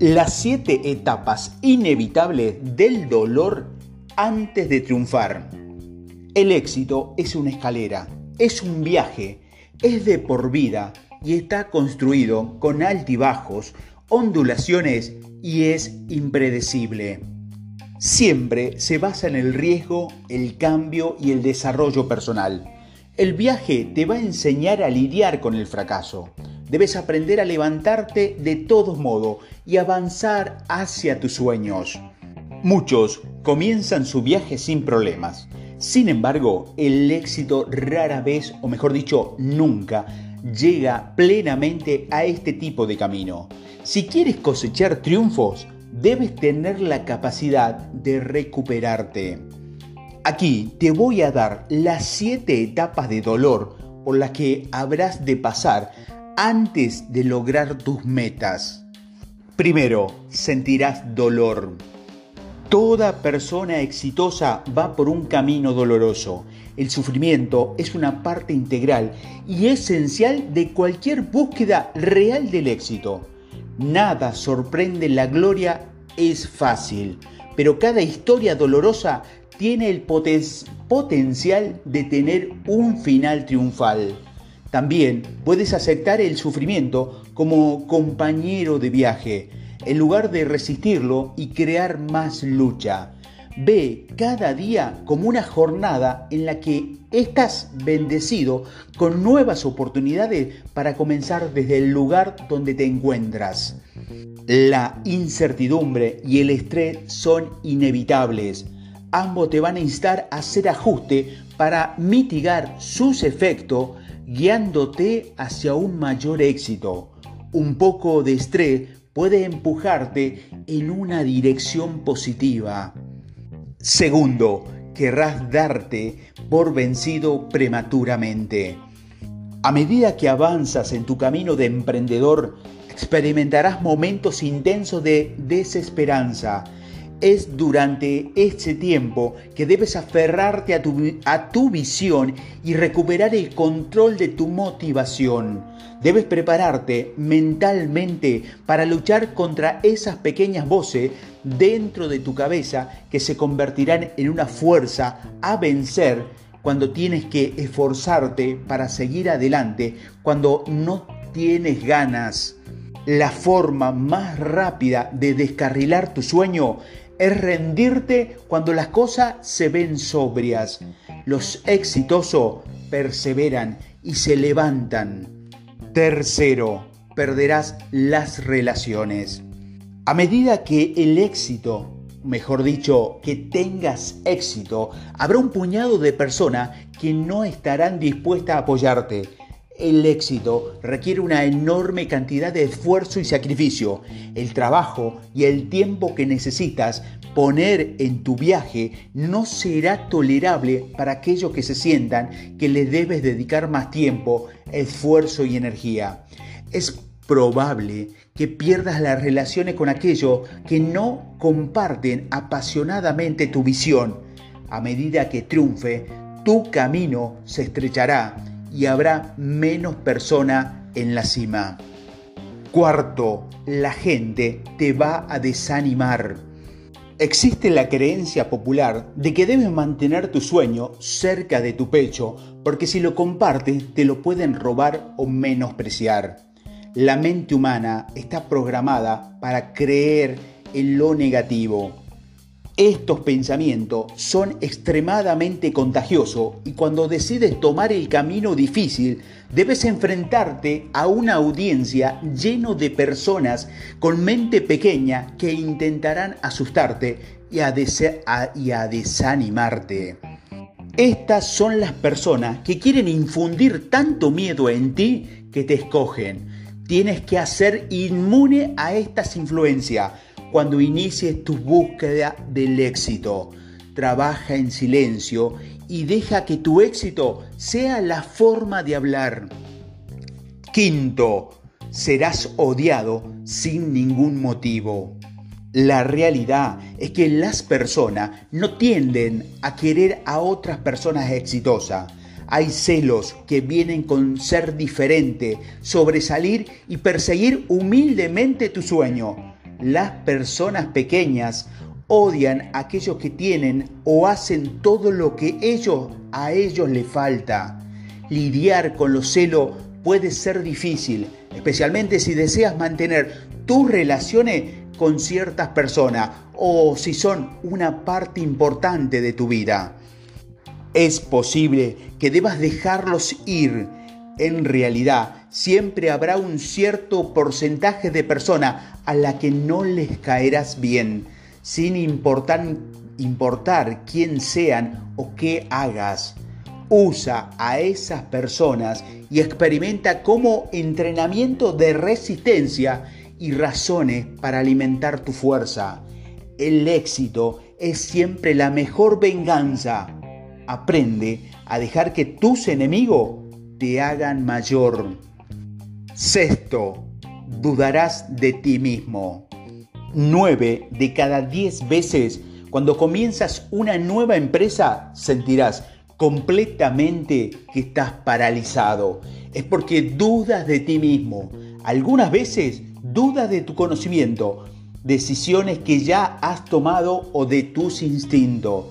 Las siete etapas inevitables del dolor antes de triunfar. El éxito es una escalera, es un viaje, es de por vida y está construido con altibajos, ondulaciones y es impredecible. Siempre se basa en el riesgo, el cambio y el desarrollo personal. El viaje te va a enseñar a lidiar con el fracaso. Debes aprender a levantarte de todos modos y avanzar hacia tus sueños. Muchos comienzan su viaje sin problemas. Sin embargo, el éxito rara vez, o mejor dicho, nunca, llega plenamente a este tipo de camino. Si quieres cosechar triunfos, debes tener la capacidad de recuperarte. Aquí te voy a dar las siete etapas de dolor por las que habrás de pasar antes de lograr tus metas. Primero, sentirás dolor. Toda persona exitosa va por un camino doloroso. El sufrimiento es una parte integral y esencial de cualquier búsqueda real del éxito. Nada sorprende la gloria, es fácil, pero cada historia dolorosa tiene el potencial de tener un final triunfal. También puedes aceptar el sufrimiento como compañero de viaje, en lugar de resistirlo y crear más lucha. Ve cada día como una jornada en la que estás bendecido con nuevas oportunidades para comenzar desde el lugar donde te encuentras. La incertidumbre y el estrés son inevitables ambos te van a instar a hacer ajuste para mitigar sus efectos, guiándote hacia un mayor éxito. Un poco de estrés puede empujarte en una dirección positiva. Segundo, querrás darte por vencido prematuramente. A medida que avanzas en tu camino de emprendedor, experimentarás momentos intensos de desesperanza, es durante este tiempo que debes aferrarte a tu, a tu, visión y recuperar el control de tu motivación. Debes prepararte mentalmente para luchar contra esas pequeñas voces dentro de tu cabeza que se convertirán en una fuerza a vencer cuando tienes que esforzarte para seguir adelante, cuando no tienes ganas. La forma más rápida de descarrilar tu sueño es rendirte cuando las cosas se ven sobrias. Los exitosos perseveran y se levantan. Tercero, perderás las relaciones. A medida que el éxito, mejor dicho, que tengas éxito, habrá un puñado de personas que no estarán dispuestas a apoyarte el éxito requiere una enorme cantidad de esfuerzo y sacrificio. El trabajo y el tiempo que necesitas poner en tu viaje no será tolerable para aquellos que se sientan que le debes dedicar más tiempo, esfuerzo y energía. Es probable que pierdas las relaciones con aquellos que no comparten apasionadamente tu visión. A medida que triunfe, tu camino se estrechará y habrá menos personas en la cima. Cuarto, la gente te va a desanimar. Existe la creencia popular de que debes mantener tu sueño cerca de tu pecho porque si lo compartes te lo pueden robar o menospreciar. La mente humana está programada para creer en lo negativo estos pensamientos son extremadamente contagiosos y cuando decides tomar el camino difícil, debes enfrentarte a una audiencia lleno de personas con mente pequeña que intentarán asustarte y a, desanimarte. Estas son las personas que quieren infundir tanto miedo en ti que te escogen. Tienes que hacer inmune a estas influencias cuando inicies tu búsqueda del éxito. Trabaja en silencio y deja que tu éxito sea la forma de hablar. Quinto, serás odiado sin ningún motivo. La realidad es que las personas no tienden a querer a otras personas exitosas. Hay celos que vienen con ser diferente, sobresalir y perseguir humildemente tu sueño. Las personas pequeñas odian a aquellos que tienen o hacen todo lo que ellos a ellos les falta. Lidiar con los celos puede ser difícil, especialmente si deseas mantener tus relaciones con ciertas personas o si son una parte importante de tu vida. Es posible que debas dejarlos ir. En realidad, siempre habrá un cierto porcentaje de personas a la que no les caerás bien, sin importar, importar quién sean o qué hagas. Usa a esas personas y experimenta como entrenamiento de resistencia y razones para alimentar tu fuerza. El éxito es siempre la mejor venganza. Aprende a dejar que tus enemigos te hagan mayor. Sexto, dudarás de ti mismo. Nueve de cada diez veces cuando comienzas una nueva empresa sentirás completamente que estás paralizado. Es porque dudas de ti mismo. Algunas veces dudas de tu conocimiento, decisiones que ya has tomado o de tus instintos.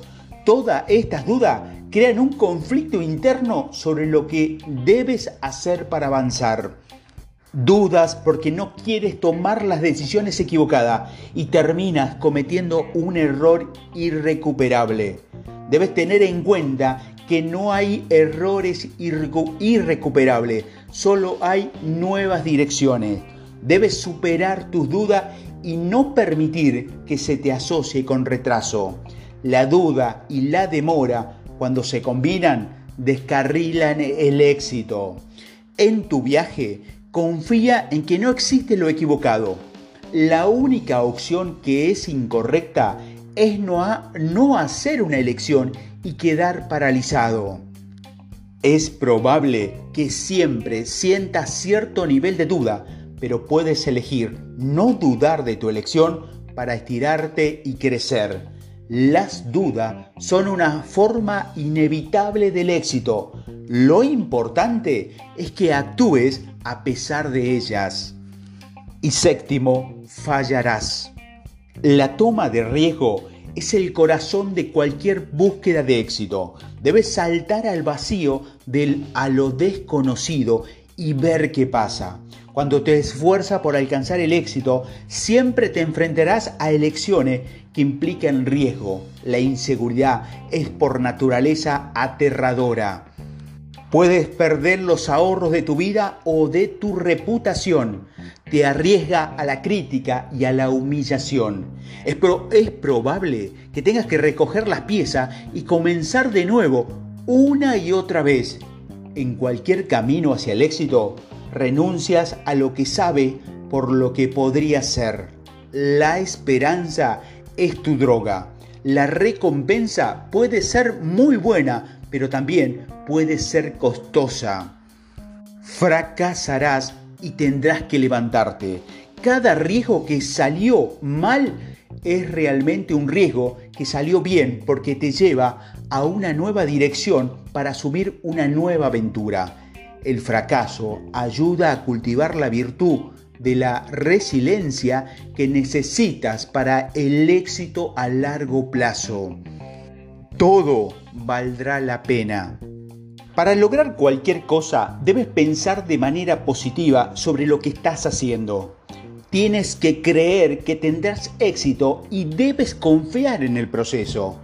Todas estas dudas crean un conflicto interno sobre lo que debes hacer para avanzar. Dudas porque no quieres tomar las decisiones equivocadas y terminas cometiendo un error irrecuperable. Debes tener en cuenta que no hay errores irrecuperables, solo hay nuevas direcciones. Debes superar tus dudas y no permitir que se te asocie con retraso. La duda y la demora, cuando se combinan, descarrilan el éxito. En tu viaje, confía en que no existe lo equivocado. La única opción que es incorrecta es no, no hacer una elección y quedar paralizado. Es probable que siempre sientas cierto nivel de duda, pero puedes elegir no dudar de tu elección para estirarte y crecer. Las dudas son una forma inevitable del éxito. Lo importante es que actúes a pesar de ellas. Y séptimo, fallarás. La toma de riesgo es el corazón de cualquier búsqueda de éxito. Debes saltar al vacío del a lo desconocido y ver qué pasa. Cuando te esfuerzas por alcanzar el éxito, siempre te enfrentarás a elecciones que implican riesgo. La inseguridad es por naturaleza aterradora. Puedes perder los ahorros de tu vida o de tu reputación te arriesga a la crítica y a la humillación. Es, probable que tengas que recoger las piezas y comenzar de nuevo una y otra vez. En cualquier camino hacia el éxito, renuncias a lo que sabe por lo que podría ser. La esperanza es tu droga. La recompensa puede ser muy buena, pero también puede ser costosa. Fracasarás y tendrás que levantarte. Cada riesgo que salió mal es realmente un riesgo que salió bien porque te lleva a una nueva dirección para asumir una nueva aventura. El fracaso ayuda a cultivar la virtud de la resiliencia que necesitas para el éxito a largo plazo. Todo valdrá la pena. Para lograr cualquier cosa debes pensar de manera positiva sobre lo que estás haciendo. Tienes que creer que tendrás éxito y debes confiar en el proceso.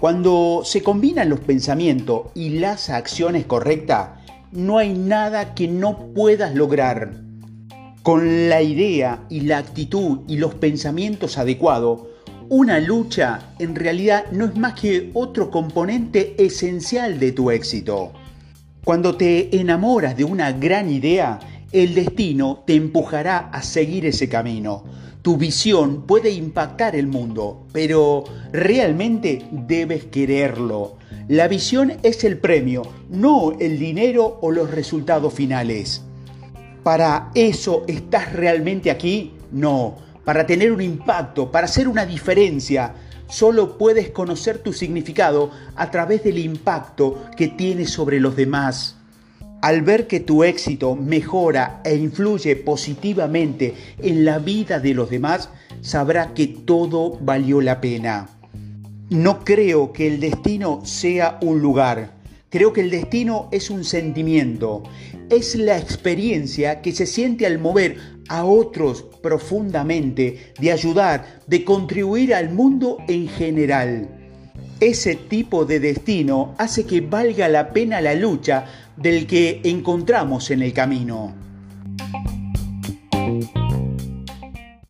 Cuando se combinan los pensamientos y las acciones correctas, no hay nada que no puedas lograr. Con la idea y la actitud y los pensamientos adecuados, una lucha en realidad no es más que otro componente esencial de tu éxito. Cuando te enamoras de una gran idea, el destino te empujará a seguir ese camino. Tu visión puede impactar el mundo, pero realmente debes quererlo. La visión es el premio, no el dinero o los resultados finales. ¿Para eso estás realmente aquí? No, para tener un impacto, para hacer una diferencia, Solo puedes conocer tu significado a través del impacto que tienes sobre los demás. Al ver que tu éxito mejora e influye positivamente en la vida de los demás, sabrá que todo valió la pena. No creo que el destino sea un lugar, creo que el destino es un sentimiento, es la experiencia que se siente al mover a otros profundamente, de ayudar, de contribuir al mundo en general. Ese tipo de destino hace que valga la pena la lucha del que encontramos en el camino.